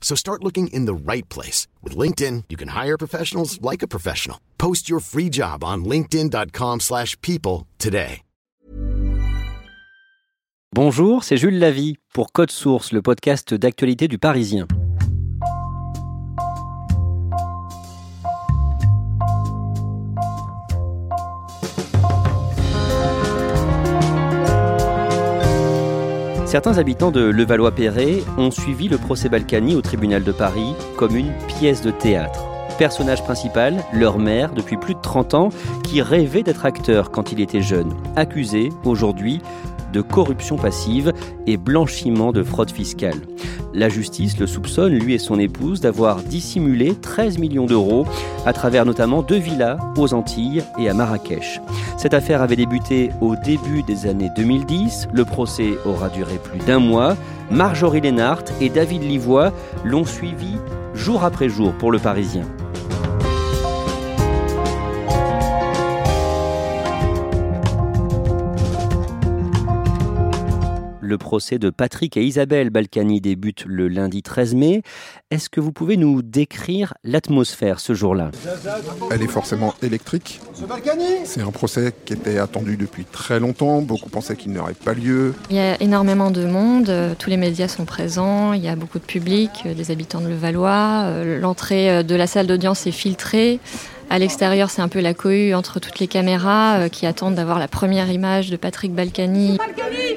So start looking in the right place. With LinkedIn, you can hire professionals like a professional. Post your free job on linkedin.com slash people today. Bonjour, c'est Jules Lavie pour Code Source, le podcast d'actualité du Parisien. Certains habitants de Levallois-Perret ont suivi le procès Balkany au tribunal de Paris comme une pièce de théâtre. Personnage principal, leur mère, depuis plus de 30 ans, qui rêvait d'être acteur quand il était jeune. Accusé, aujourd'hui, de corruption passive et blanchiment de fraude fiscale. La justice le soupçonne, lui et son épouse, d'avoir dissimulé 13 millions d'euros à travers notamment deux villas aux Antilles et à Marrakech. Cette affaire avait débuté au début des années 2010. Le procès aura duré plus d'un mois. Marjorie Lénart et David Livois l'ont suivi jour après jour pour le Parisien. Le procès de Patrick et Isabelle Balkany débute le lundi 13 mai. Est-ce que vous pouvez nous décrire l'atmosphère ce jour-là? Elle est forcément électrique. C'est un procès qui était attendu depuis très longtemps. Beaucoup pensaient qu'il n'aurait pas lieu. Il y a énormément de monde. Tous les médias sont présents. Il y a beaucoup de public, des habitants de Levallois. L'entrée de la salle d'audience est filtrée. À l'extérieur, c'est un peu la cohue entre toutes les caméras euh, qui attendent d'avoir la première image de Patrick Balkany,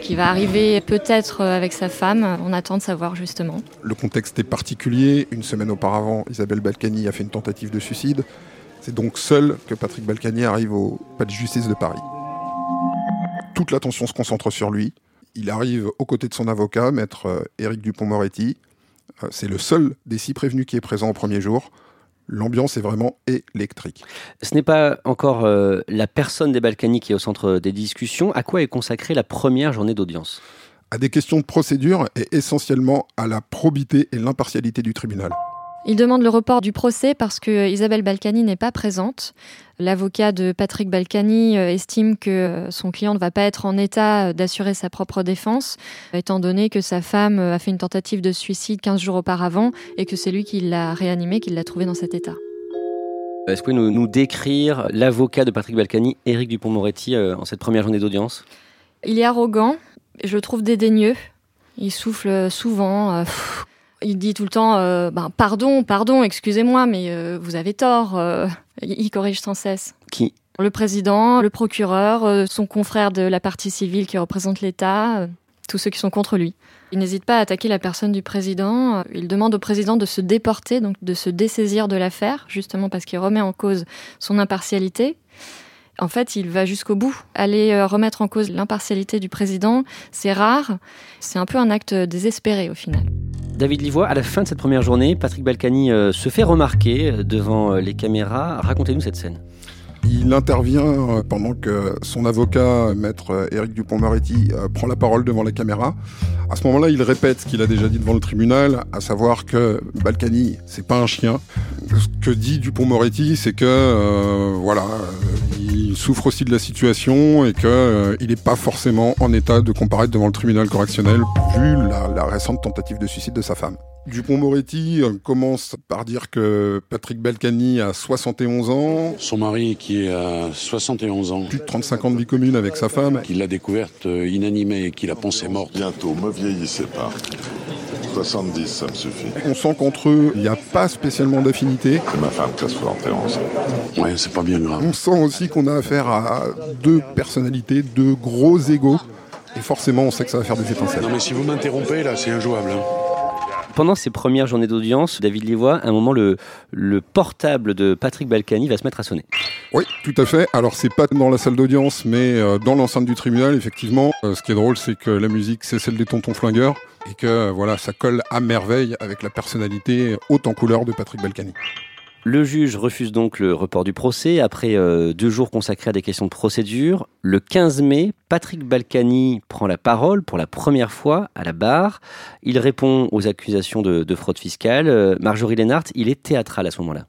qui va arriver peut-être euh, avec sa femme. On attend de savoir justement. Le contexte est particulier. Une semaine auparavant, Isabelle Balkany a fait une tentative de suicide. C'est donc seul que Patrick Balkany arrive au palais de justice de Paris. Toute l'attention se concentre sur lui. Il arrive aux côtés de son avocat, maître euh, Éric Dupont-Moretti. C'est le seul des six prévenus qui est présent au premier jour l'ambiance est vraiment électrique. Ce n'est pas encore euh, la personne des Balkany qui est au centre des discussions. À quoi est consacrée la première journée d'audience? À des questions de procédure et essentiellement à la probité et l'impartialité du tribunal. Il demande le report du procès parce que Isabelle Balkany n'est pas présente. L'avocat de Patrick Balkany euh, estime que euh, son client ne va pas être en état d'assurer sa propre défense, étant donné que sa femme a fait une tentative de suicide 15 jours auparavant et que c'est lui qui l'a réanimé, qui l'a trouvé dans cet état. Est-ce que vous pouvez nous, décrire l'avocat de Patrick Balkany, Éric Dupont-Moretti, euh, en cette première journée d'audience? Il est arrogant, je le trouve dédaigneux. Il souffle souvent. Il dit tout le temps euh, ben, pardon, pardon, excusez-moi, mais euh, vous avez tort. Euh. il corrige sans cesse. Qui? Le président, le procureur, son confrère de la partie civile qui représente l'État, tous ceux qui sont contre lui. Il n'hésite pas à attaquer la personne du président. Il demande au président de se déporter, donc de se dessaisir de l'affaire, justement parce qu'il remet en cause son impartialité. En fait, il va jusqu'au bout. Aller remettre en cause l'impartialité du président, c'est rare. C'est un peu un acte désespéré au final. David Livois, à la fin de cette première journée, Patrick Balkany euh, se fait remarquer euh, devant euh, les caméras. Racontez-nous cette scène. Il intervient pendant que son avocat, maître Éric Dupont-Moretti, prend la parole devant la caméra. À ce moment-là, il répète ce qu'il a déjà dit devant le tribunal, à savoir que Balkany, c'est pas un chien. Ce que dit Dupont-Moretti, c'est que voilà, il souffre aussi de la situation et qu'il n'est pas forcément en état de comparaître devant le tribunal correctionnel vu la récente tentative de suicide de sa femme. Dupont-Moretti euh, commence par dire que Patrick Balkany a 71 ans. Son mari qui a 71 ans. Plus de 35 ans de vie commune avec sa femme. Qu'il l'a découverte euh, inanimée et qu'il a pensé morte. Bientôt, me vieillissez pas. 70, ça me suffit. On sent qu'entre eux, il n'y a pas spécialement d'affinité. C'est ma femme qui a 71 ans. Ouais, c'est pas bien grave. On sent aussi qu'on a affaire à deux personnalités, deux gros égaux. Et forcément, on sait que ça va faire des étincelles. Non mais si vous m'interrompez là, c'est injouable. hein. Pendant ces premières journées d'audience, David Livois, à un moment, le, le portable de Patrick Balkany va se mettre à sonner. Oui, tout à fait. Alors, c'est pas dans la salle d'audience, mais euh, dans l'enceinte du tribunal, effectivement. Euh, ce qui est drôle, c'est que la musique, c'est celle des tontons flingueurs. Et que, voilà, ça colle à merveille avec la personnalité haute en couleur de Patrick Balkany. Le juge refuse donc le report du procès après euh, deux jours consacrés à des questions de procédure. Le 15 mai, Patrick Balkany prend la parole pour la première fois à la barre. Il répond aux accusations de, de fraude fiscale. Euh, Marjorie Lénart, il est théâtral à ce moment-là.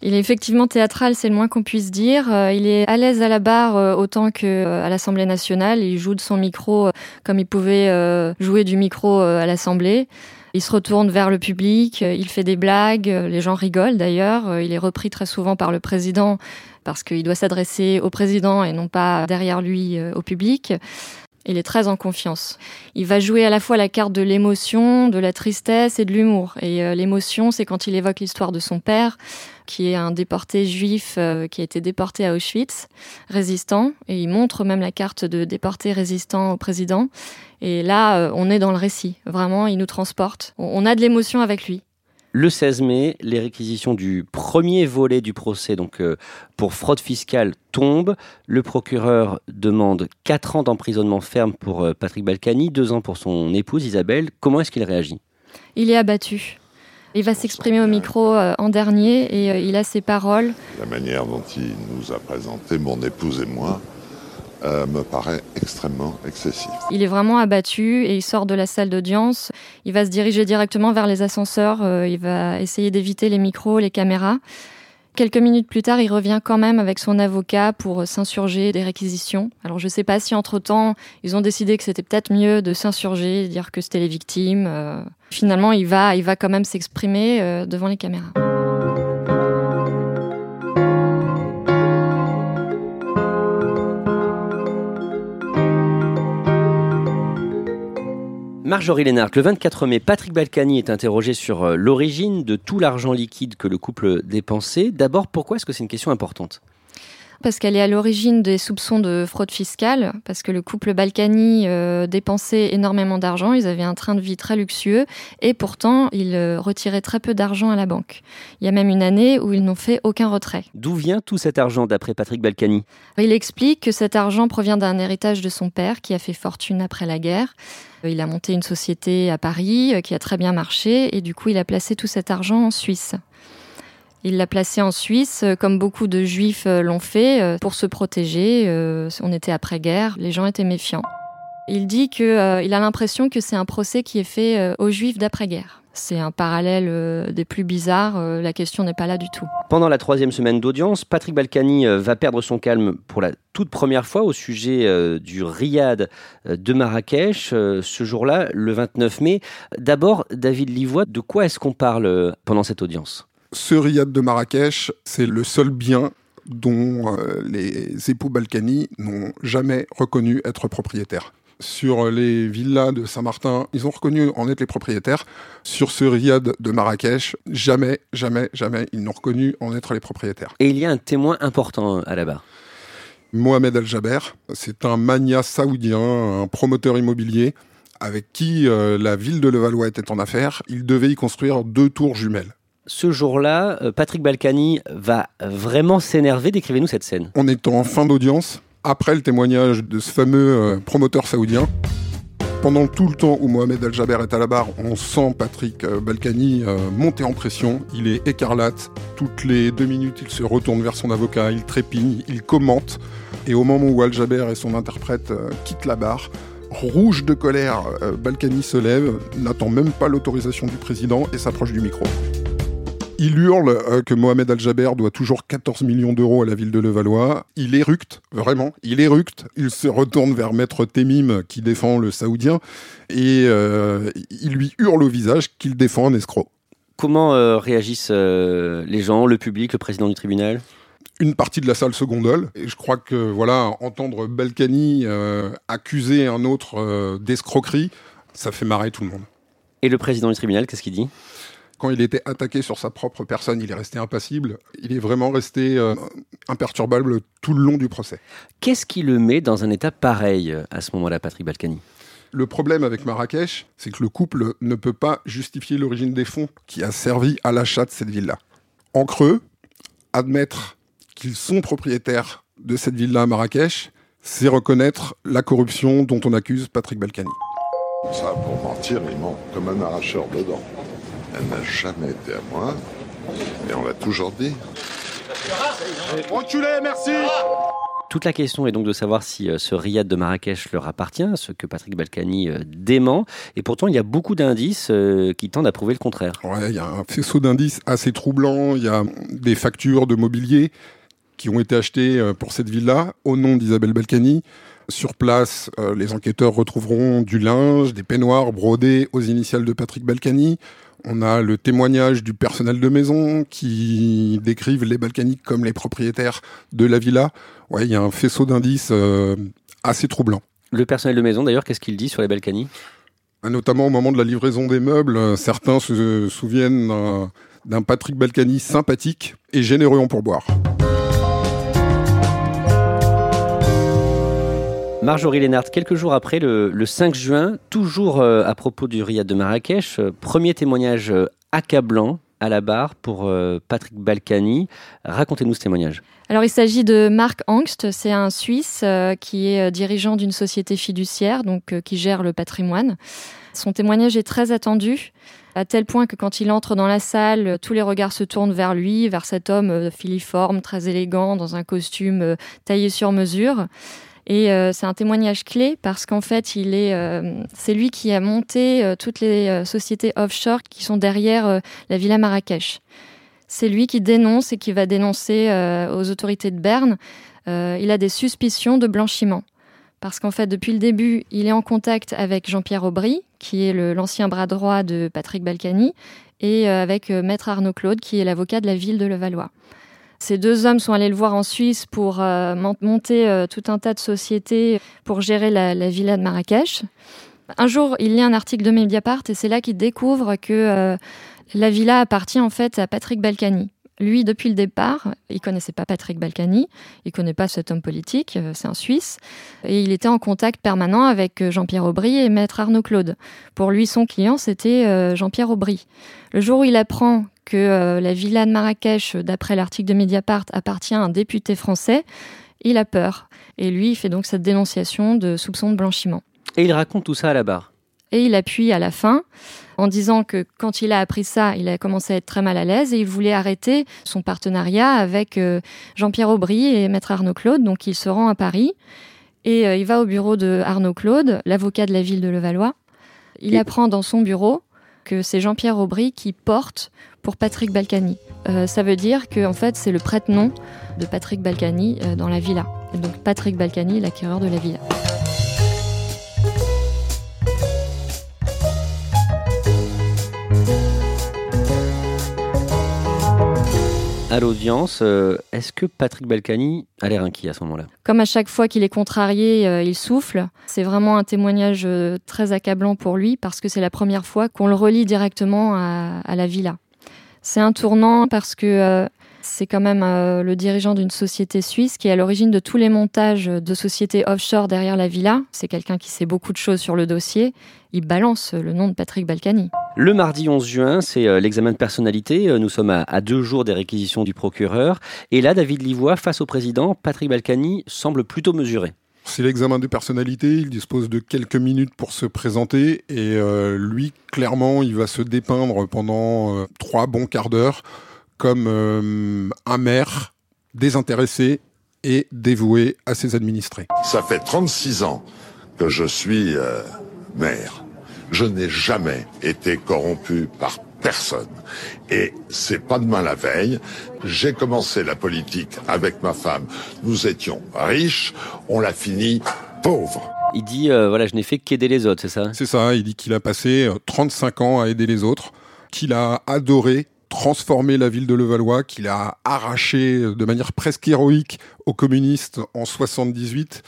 Il est effectivement théâtral, c'est le moins qu'on puisse dire. Euh, Il est à l'aise à la barre autant que euh, à l'Assemblée nationale. Il joue de son micro comme il pouvait jouer du micro à l'Assemblée. Il se retourne vers le public, euh, il fait des blagues, euh, les gens rigolent d'ailleurs. Euh, Il est repris très souvent par le président parce qu'il doit s'adresser au président et non pas derrière lui au public. Il est très en confiance. Il va jouer à la fois la carte de l'émotion, de la tristesse et de l'humour. Et l'émotion, c'est quand il évoque l'histoire de son père, qui est un déporté juif euh, qui a été déporté à Auschwitz, résistant. Et il montre même la carte de déporté résistant au président. Et là, euh, on est dans le récit. Vraiment, il nous transporte. On- a de l'émotion avec lui. Le 16 mai, les réquisitions du premier volet du procès, donc euh, pour fraude fiscale, tombent. Le procureur demande 4 ans d'emprisonnement ferme pour Patrick Balkany, 2 ans pour son épouse Isabelle. Comment est-ce qu'il réagit? Il est abattu. Il va s'exprimer au micro euh, en dernier et euh, il a ses paroles. La manière dont il nous a présenté, mon épouse et moi, euh, me paraît extrêmement excessif. Il est vraiment abattu et il sort de la salle d'audience. Il va se diriger directement vers les ascenseurs. euh, il va essayer d'éviter les micros, les caméras. Quelques minutes plus tard, il revient quand même avec son avocat pour s'insurger des réquisitions. Alors je ne sais pas si entre-temps, ils ont décidé que c'était peut-être mieux de s'insurger, dire que c'était les victimes. euh. Finalement, il va, il va quand même s'exprimer euh, devant les caméras. Marjorie Lénart, le 24 mai, Patrick Balkany est interrogé sur euh, l'origine de tout l'argent liquide que le couple dépensait. D'abord, pourquoi est-ce que c'est une question importante? Parce qu'elle est à l'origine des soupçons de fraude fiscale, parce que le couple Balkany euh, dépensait énormément d'argent, ils avaient un train de vie très luxueux, et pourtant ils euh, retiraient très peu d'argent à la banque. Il y a même une année où ils n'ont fait aucun retrait. D'où vient tout cet argent d'après Patrick Balkany? Il explique que cet argent provient d'un héritage de son père qui a fait fortune après la guerre. Il a monté une société à Paris euh, qui a très bien marché, et du coup il a placé tout cet argent en Suisse. Il l'a placé en Suisse, euh, comme beaucoup de juifs euh, l'ont fait, euh, pour se protéger. On était après-guerre, les gens étaient méfiants. Il dit qu'il a l'impression que c'est un procès qui est fait aux juifs d'après-guerre. C'est un parallèle des plus bizarres, la question n'est pas là du tout. Pendant la troisième semaine d'audience, Patrick Balkany va perdre son calme pour la toute première fois au sujet du riad de Marrakech, ce jour-là, le 29 mai. D'abord, David Livois, de quoi est-ce qu'on parle pendant cette audience? Ce riad de Marrakech, c'est le seul bien dont euh, les époux Balkany n'ont jamais reconnu être propriétaires. Sur les villas de Saint-Martin, ils ont reconnu en être les propriétaires. Sur ce riad de Marrakech, jamais, jamais, jamais, ils n'ont reconnu en être les propriétaires. Et il y a un témoin important à la barre. Mohamed Al-Jaber, c'est un mania saoudien, un promoteur immobilier avec qui euh, la ville de Levallois était en affaire. Il devait y construire deux tours jumelles. Ce jour-là, euh, Patrick Balkany va vraiment s'énerver. Décrivez-nous cette scène. On est en fin d'audience, après le témoignage de ce fameux euh, promoteur saoudien. Pendant tout le temps où Mohamed Al-Jaber est à la barre, on sent Patrick euh, Balkany monter en pression. Il est écarlate. Toutes les deux minutes, il se retourne vers son avocat, il trépigne, il commente. Et au moment où Al-Jaber et son interprète quittent la barre, rouge de colère, Balkany se lève, n'attend même pas l'autorisation du président et s'approche du micro. Il hurle euh, que Mohamed Al-Jaber doit toujours 14 millions d'euros à la ville de Levallois. Il éructe, vraiment, il éructe. Il se retourne vers Maître Temim qui défend le Saoudien et euh, il lui hurle au visage qu'il défend un escroc. Comment euh, réagissent euh, les gens, le public, le président du tribunal? Une partie de la salle se gondole et je crois que voilà, entendre Balkany accuser un autre d'escroquerie, ça fait marrer tout le monde. Et le président du tribunal, qu'est-ce qu'il dit? Quand il était attaqué sur sa propre personne, il est resté impassible. Il est vraiment resté euh, imperturbable tout le long du procès. Qu'est-ce qui le met dans un état pareil à ce moment-là, Patrick Balkany? Le problème avec Marrakech, c'est que le couple ne peut pas justifier l'origine des fonds qui a servi à l'achat de cette ville-là. En creux, admettre qu'ils sont propriétaires de cette ville-là à Marrakech, c'est reconnaître la corruption dont on accuse Patrick Balkany. Ça, pour mentir, il ment comme un arracheur dedans. Elle n'a jamais été à moi, et on l'a toujours dit. Reculez, merci toute la question est donc de savoir si euh, ce riad de Marrakech leur appartient, ce que Patrick Balkany euh, dément. Et pourtant, il y a beaucoup d'indices euh, qui tendent à prouver le contraire. Ouais, il y a un faisceau d'indices assez troublant. Il y a des factures de mobilier qui ont été achetées pour cette ville-là au nom d'Isabelle Balkany. Sur place, les enquêteurs retrouveront du linge, des peignoirs brodés aux initiales de Patrick Balkany. On a le témoignage du personnel de maison qui décrivent les Balkaniques comme les propriétaires de la villa. Ouais, il y a un faisceau d'indices euh, assez troublant. Le personnel de maison, d'ailleurs, qu'est-ce qu'il dit sur les Balkany ah, Notamment au moment de la livraison des meubles, euh, certains se souviennent d'un Patrick Balkany sympathique et généreux en pourboire. Marjorie Lénard, quelques jours après, le, 5 juin, toujours euh, à propos du Riyad de Marrakech, euh, premier témoignage euh, accablant à la barre pour Patrick Balkany. Racontez-nous ce témoignage. Alors il s'agit de Marc Angst, c'est un Suisse qui est dirigeant d'une société fiduciaire, donc qui gère le patrimoine. Son témoignage est très attendu, à tel point que quand il entre dans la salle, tous les regards se tournent vers lui, vers cet homme filiforme, très élégant, dans un costume taillé sur mesure. Et euh, c'est un témoignage clé parce qu'en fait, il est, euh, c'est lui qui a monté euh, toutes les sociétés offshore qui sont derrière la Villa Marrakech. C'est lui qui dénonce et qui va dénoncer aux autorités de Berne. il a des suspicions de blanchiment. Parce qu'en fait, depuis le début, il est en contact avec Jean-Pierre Aubry, qui est l'ancien bras droit de Patrick Balkany, et avec Maître Arnaud Claude, qui est l'avocat de la ville de Levallois. Ces deux hommes sont allés le voir en Suisse pour euh, monter euh, tout un tas de sociétés pour gérer la, villa de Marrakech. Un jour, il lit un article de Mediapart et c'est là qu'il découvre que euh, la villa appartient en fait à Patrick Balkany. Lui, depuis le départ, il connaissait pas Patrick Balkany, il connaît pas cet homme politique, c'est un Suisse, et il était en contact permanent avec Jean-Pierre Aubry et Maître Arnaud Claude. Pour lui, son client, c'était Jean-Pierre Aubry. Le jour où il apprend que euh, la villa de Marrakech, d'après l'article de Mediapart, appartient à un député français, il a peur. Et lui, il fait donc cette dénonciation de soupçon de blanchiment. Et il raconte tout ça à la barre. Et il appuie à la fin en disant que quand il a appris ça, il a commencé à être très mal à l'aise et il voulait arrêter son partenariat avec euh, Jean-Pierre Aubry et Maître Arnaud Claude. Donc il se rend à Paris et euh, il va au bureau de Arnaud Claude, l'avocat de la ville de Levallois. Il apprend dans son bureau que c'est Jean-Pierre Aubry qui porte pour Patrick Balkany. Euh, ça veut dire que en fait, c'est le prête-nom de Patrick Balkany euh, dans la villa. donc Patrick Balkany, l'acquéreur de la villa. À l'audience, euh, est-ce que Patrick Balkany a l'air inquiet à ce moment-là? Comme à chaque fois qu'il est contrarié, euh, il souffle. C'est vraiment un témoignage euh, très accablant pour lui parce que c'est la première fois qu'on le relie directement à, la villa. C'est un tournant parce que c'est quand même le dirigeant d'une société suisse qui est à l'origine de tous les montages de sociétés offshore derrière la villa. C'est quelqu'un qui sait beaucoup de choses sur le dossier. Il balance le nom de Patrick Balkany. Le mardi 11 juin, c'est euh, l'examen de personnalité. Euh, nous sommes à, deux jours des réquisitions du procureur. Et là, David Livois, face au président, Patrick Balkany semble plutôt mesuré. C'est l'examen de personnalité, il dispose de quelques minutes pour se présenter et euh, lui, clairement, il va se dépeindre pendant trois bons quarts d'heure comme un maire désintéressé et dévoué à ses administrés. Ça fait 36 ans que je suis maire je n'ai jamais été corrompu par personne. Et c'est pas demain la veille. J'ai commencé la politique avec ma femme. Nous étions riches. On l'a fini pauvre. Il dit, euh, voilà, je n'ai fait qu'aider les autres, c'est ça? C'est ça. Il dit qu'il a passé 35 euh, ans à aider les autres, qu'il a adoré transformer la ville de Levallois, qu'il a arraché de manière presque héroïque aux communistes en 78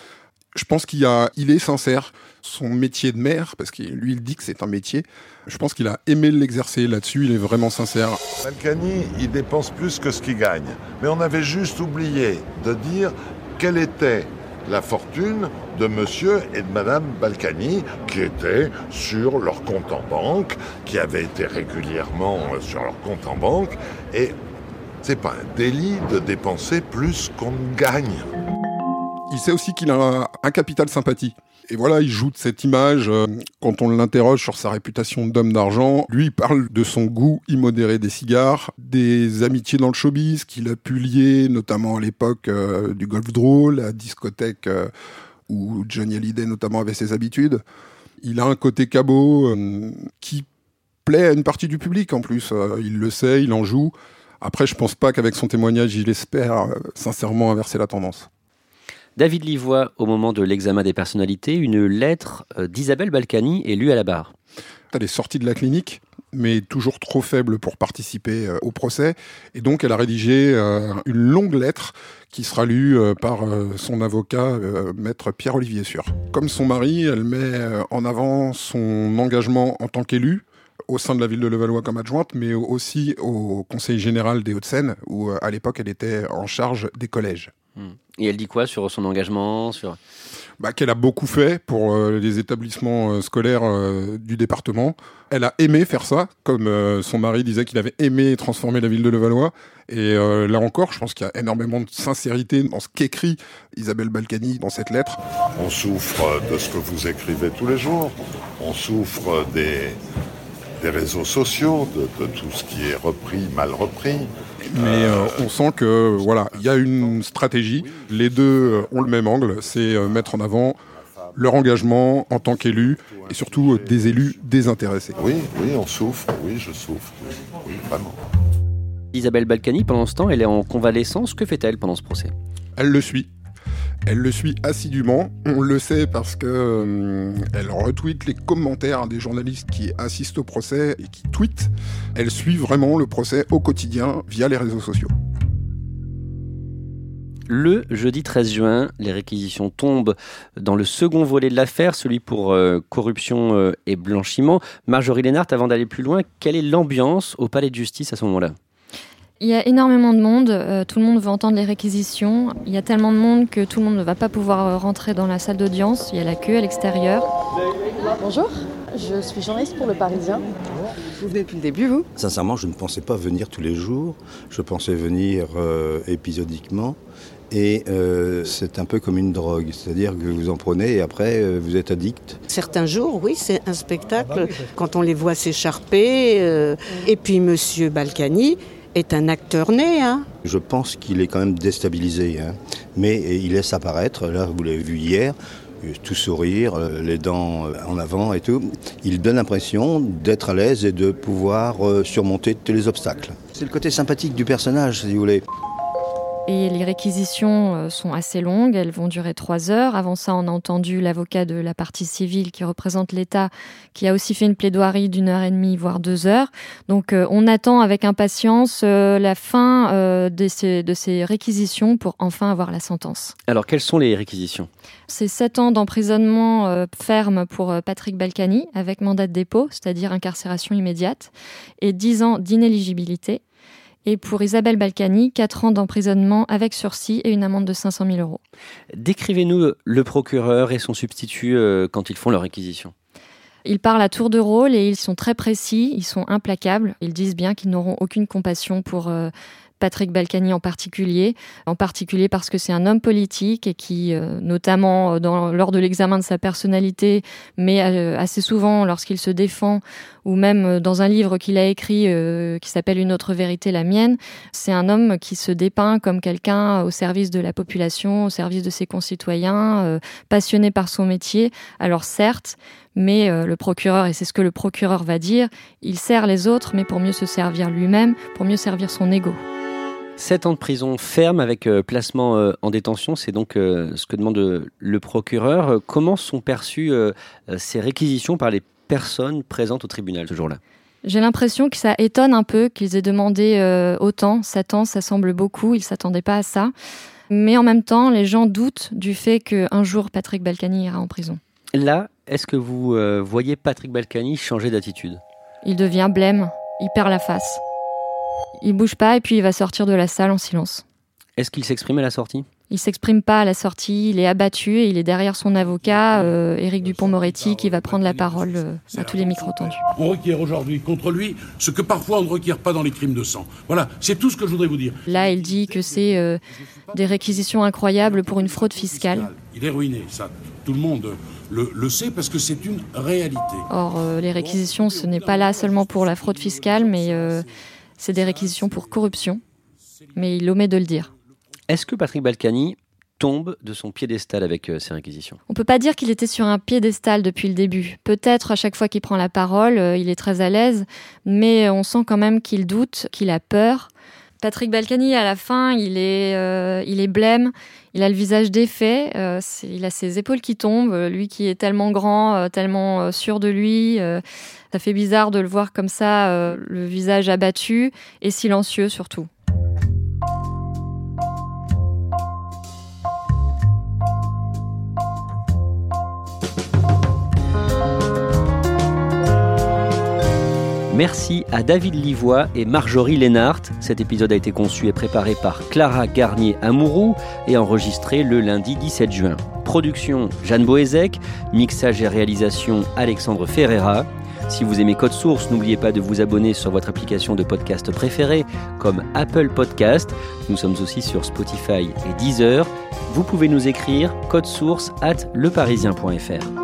je pense qu'il a, il est sincère. son métier de maire, parce que lui, il dit que c'est un métier. Je pense qu'il a aimé l'exercer là-dessus, il est vraiment sincère. Balkany, il dépense plus que ce qu'il gagne. Mais on avait juste oublié de dire quelle était la fortune de monsieur et de madame Balkany qui étaient sur leur compte en banque, qui avaient été régulièrement sur leur compte en banque. Et c'est pas un délit de dépenser plus qu'on ne gagne. Il sait aussi qu'il a un capital sympathie. Et voilà, il joue de cette image euh, quand on l'interroge sur sa réputation d'homme d'argent. Lui, il parle de son goût immodéré des cigares, des amitiés dans le showbiz qu'il a pu lier, notamment à l'époque euh, du golf drôle, la discothèque euh, où Johnny Hallyday notamment avait ses habitudes. Il a un côté cabot qui plaît à une partie du public en plus. il le sait, il en joue. Après, je pense pas qu'avec son témoignage, il espère sincèrement inverser la tendance. David Livois, au moment de l'examen des personnalités, une lettre euh, d'Isabelle Balkany est lue à la barre. Elle est sortie de la clinique, mais toujours trop faible pour participer euh, au procès. Et donc, elle a rédigé euh, une longue lettre qui sera lue par son avocat, maître Pierre-Olivier Sûr. Comme son mari, elle met en avant son engagement en tant qu'élu au sein de la ville de Levallois comme adjointe, mais aussi au Conseil général des Hauts-de-Seine, où à l'époque elle était en charge des collèges. Hmm. Et elle dit quoi sur son engagement sur... Bah, Qu'elle a beaucoup fait pour euh, les établissements euh, scolaires euh, du département. Elle a aimé faire ça, comme son mari disait qu'il avait aimé transformer la ville de Levallois. Et là encore, je pense qu'il y a énormément de sincérité dans ce qu'écrit Isabelle Balkany dans cette lettre. On souffre de ce que vous écrivez tous les jours. On souffre des, des réseaux sociaux, de, de tout ce qui est repris, mal repris. Mais euh, on sent que voilà, il y a une stratégie. Les deux euh, ont le même angle, c'est euh, mettre en avant leur engagement en tant qu'élus et surtout des élus désintéressés. Oui, oui, on souffre, oui, je souffre, oui, vraiment. Isabelle Balkany, pendant ce temps, elle est en convalescence. Que fait-elle pendant ce procès? Elle le suit. Elle le suit assidûment. On le sait parce que euh, retweet les commentaires des journalistes qui assistent au procès et qui tweetent. Elle suit vraiment le procès au quotidien via les réseaux sociaux. Le jeudi 13 juin, les réquisitions tombent dans le second volet de l'affaire, celui pour euh, corruption euh, et blanchiment. Marjorie Lénart, avant d'aller plus loin, quelle est l'ambiance au palais de justice à ce moment-là? Il y a énormément de monde, euh, tout le monde veut entendre les réquisitions. Il y a tellement de monde que tout le monde ne va pas pouvoir euh, rentrer dans la salle d'audience. Il y a la queue à l'extérieur. Bonjour, je suis journaliste pour Le Parisien. Vous venez depuis le début, vous? Sincèrement, je ne pensais pas venir tous les jours. Je pensais venir euh, épisodiquement. Et c'est un peu comme une drogue, c'est-à-dire que vous en prenez et après vous êtes addict. Certains jours, oui, c'est un spectacle. Quand on les voit s'écharper, et puis Monsieur Balkany, est un acteur né. Hein. Je pense qu'il est quand même déstabilisé, hein. mais il laisse apparaître, là vous l'avez vu hier, tout sourire, euh, les dents euh, en avant et tout. Il donne l'impression d'être à l'aise et de pouvoir euh, surmonter tous les obstacles. C'est le côté sympathique du personnage, si vous voulez. Et les réquisitions euh, sont assez longues, elles vont durer trois heures. Avant ça, on a entendu l'avocat de la partie civile qui représente l'État, qui a aussi fait une plaidoirie d'une heure et demie, voire deux heures. Donc euh, on attend avec impatience euh, la fin de ces, de, ces, réquisitions pour enfin avoir la sentence. Alors quelles sont les réquisitions? C'est sept ans d'emprisonnement ferme pour Patrick Balkany, avec mandat de dépôt, c'est-à-dire incarcération immédiate, et dix ans d'inéligibilité. Et pour Isabelle Balkany, 4 ans d'emprisonnement avec sursis et une amende de 500 000 euros. Décrivez-nous le procureur et son substitut euh, quand ils font leur réquisition. Ils parlent à tour de rôle et ils sont très précis, ils sont implacables. Ils disent bien qu'ils n'auront aucune compassion pour euh, Patrick Balkany en particulier, en particulier parce que c'est un homme politique et qui, euh, notamment euh, lors de l'examen de sa personnalité, mais euh, assez souvent lorsqu'il se défend, ou même dans un livre qu'il a écrit qui s'appelle Une autre vérité, la mienne, c'est un homme qui se dépeint comme quelqu'un au service de la population, au service de ses concitoyens, passionné par son métier. Alors certes, mais le procureur, et c'est ce que le procureur va dire, il sert les autres, mais pour mieux se servir lui-même, pour mieux servir son ego. 7 ans de prison ferme avec euh, placement euh, en détention, c'est donc euh, ce que demande le procureur. Comment sont perçues ces réquisitions par les personnes présentes au tribunal ce jour-là? J'ai l'impression que ça étonne un peu qu'ils aient demandé autant. 7 ans, ça semble beaucoup. Ils ne s'attendaient pas à ça. Mais en même temps, les gens doutent du fait qu'un jour, Patrick Balkany ira en prison. Là, Est-ce que vous voyez Patrick Balkany changer d'attitude? Il devient blême, il perd la face. Il bouge pas et puis il va sortir de la salle en silence. Est-ce qu'il s'exprime à la sortie? Il s'exprime pas à la sortie, il est abattu et il est derrière son avocat, euh, Éric Dupont-Moretti, qui va prendre la parole euh, à tous les micros tendus. On requiert aujourd'hui contre lui ce que parfois on ne requiert pas dans les crimes de sang. Voilà, c'est tout ce que je voudrais vous dire. Là, il dit que c'est euh, des réquisitions incroyables pour une fraude fiscale. Il est ruiné, ça. Tout le monde le, le sait parce que c'est une réalité. Or, euh, les réquisitions, ce n'est pas là seulement pour la fraude fiscale, mais euh, c'est des réquisitions pour corruption. Mais il omet de le dire. Est-ce que Patrick Balkany tombe de son piédestal avec euh, ces réquisitions? On peut pas dire qu'il était sur un piédestal depuis le début. Peut-être à chaque fois qu'il prend la parole, euh, il est très à l'aise, mais on sent quand même qu'il doute, qu'il a peur. Patrick Balkany, à la fin, il est, euh, il est blême, il a le visage défait, euh, il a ses épaules qui tombent, lui qui est tellement grand, euh, tellement sûr de lui. ça fait bizarre de le voir comme ça, le visage abattu et silencieux surtout. Merci à David Livois et Marjorie Lénart. Cet épisode a été conçu et préparé par Clara Garnier-Amouroux et enregistré le lundi 17 juin. Production Jeanne Boézek, mixage et réalisation Alexandre Ferreira. Si vous aimez Code Source, n'oubliez pas de vous abonner sur votre application de podcast préférée comme Apple Podcast. Nous sommes aussi sur Spotify et Deezer. Vous pouvez nous écrire code source at leparisien.fr.